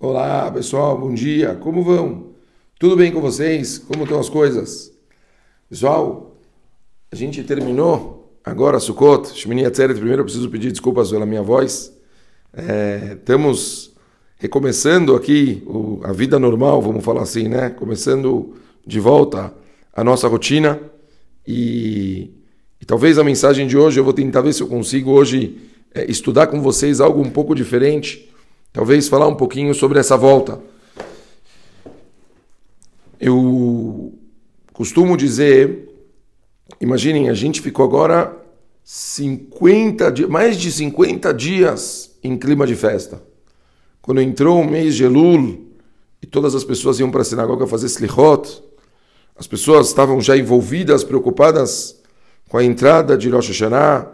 Olá pessoal, bom dia, como vão? Tudo bem com vocês? Como estão as coisas? Pessoal, a gente terminou agora Sukkot, Shmini Atzeret, primeiro eu preciso pedir desculpas pela minha voz. É, estamos recomeçando aqui o, a vida normal, vamos falar assim, né? Começando de volta a nossa rotina e, e talvez a mensagem de hoje eu vou tentar ver se eu consigo hoje é, estudar com vocês algo um pouco diferente talvez falar um pouquinho sobre essa volta. Eu costumo dizer, imaginem, a gente ficou agora 50 dias, mais de 50 dias em clima de festa. Quando entrou o mês de Elul e todas as pessoas iam para a sinagoga fazer slichot, as pessoas estavam já envolvidas, preocupadas com a entrada de Rosh Hashanah,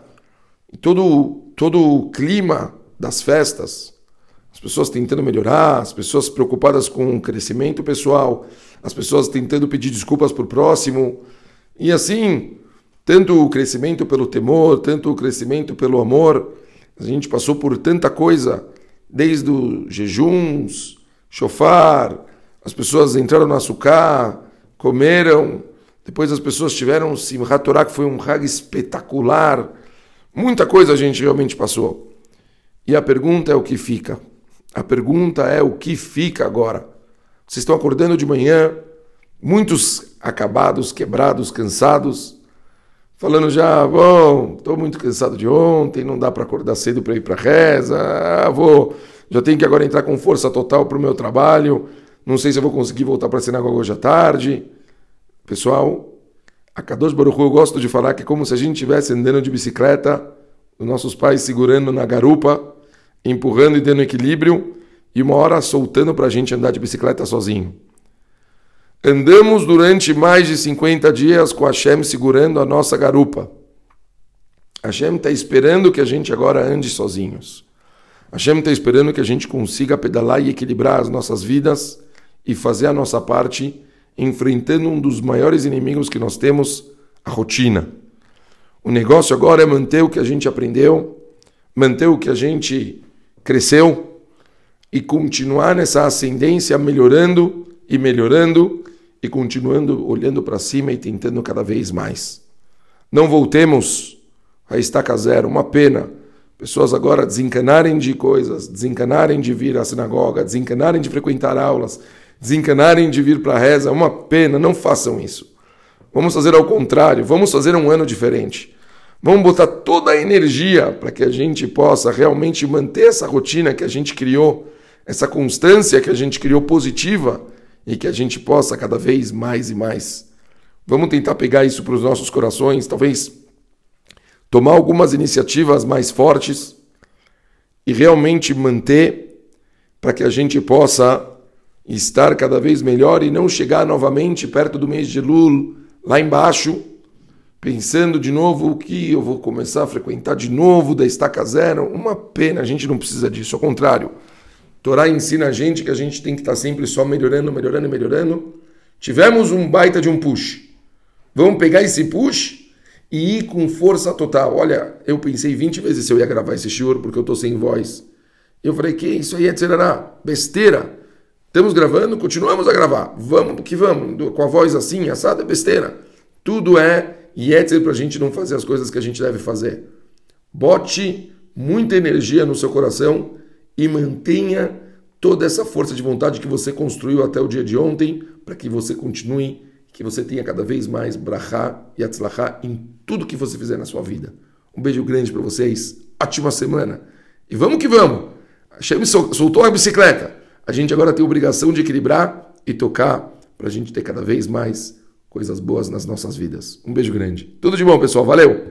e todo, todo o clima das festas as pessoas tentando melhorar, as pessoas preocupadas com o crescimento pessoal, as pessoas tentando pedir desculpas para o próximo. E assim, tanto o crescimento pelo temor, tanto o crescimento pelo amor, a gente passou por tanta coisa, desde os jejuns, chofar, as pessoas entraram no açúcar, comeram, depois as pessoas tiveram Simchat Torah, que foi um rag espetacular. Muita coisa a gente realmente passou. E a pergunta é o que fica. A pergunta é o que fica agora? Vocês estão acordando de manhã, muitos acabados, quebrados, cansados, falando já, bom, estou muito cansado de ontem, não dá para acordar cedo para ir para reza, ah, vou, já tenho que agora entrar com força total para o meu trabalho, não sei se vou conseguir voltar para a sinagoga hoje à tarde. Pessoal, a Kadosh Baruch eu gosto de falar que é como se a gente estivesse andando de bicicleta, os nossos pais segurando na garupa, empurrando e dando equilíbrio, e uma hora soltando para a gente andar de bicicleta sozinho. Andamos durante mais de 50 dias com Hashem segurando a nossa garupa. Hashem está esperando que a gente agora ande sozinhos. Hashem está esperando que a gente consiga pedalar e equilibrar as nossas vidas e fazer a nossa parte, enfrentando um dos maiores inimigos que nós temos, a rotina. O negócio agora é manter o que a gente aprendeu, manter o que a gente cresceu e continuar nessa ascendência, melhorando e melhorando e continuando olhando para cima e tentando cada vez mais. Não voltemos a estaca zero, uma pena. Pessoas agora desencanarem de coisas, desencanarem de vir à sinagoga, desencanarem de frequentar aulas, desencanarem de vir para a reza, uma pena, não façam isso. Vamos fazer ao contrário, vamos fazer um ano diferente. Vamos botar toda a energia para que a gente possa realmente manter essa rotina que a gente criou, essa constância que a gente criou positiva e que a gente possa cada vez mais e mais. Vamos tentar pegar isso para os nossos corações, talvez tomar algumas iniciativas mais fortes e realmente manter para que a gente possa estar cada vez melhor e não chegar novamente perto do mês de Lul, lá embaixo pensando de novo o que eu vou começar a frequentar de novo da estaca zero. Uma pena, a gente não precisa disso, ao contrário. Torá ensina a gente que a gente tem que estar sempre só melhorando, melhorando, melhorando. Tivemos um baita de um push. Vamos pegar esse push e ir com força total. Olha, eu pensei 20 vezes se eu ia gravar esse shiur porque eu estou sem voz. Eu falei, que isso aí é tcherará, besteira. Estamos gravando, continuamos a gravar. Vamos que vamos. Com a voz assim, assada, besteira. Tudo é e é para a gente não fazer as coisas que a gente deve fazer. Bote muita energia no seu coração e mantenha toda essa força de vontade que você construiu até o dia de ontem, para que você continue, que você tenha cada vez mais brachá e atzlachá em tudo que você fizer na sua vida. Um beijo grande para vocês, ótima semana. E vamos que vamos! Hashem soltou a bicicleta. A gente agora tem a obrigação de equilibrar e tocar para a gente ter cada vez mais coisas boas nas nossas vidas. Um beijo grande. Tudo de bom, pessoal. Valeu!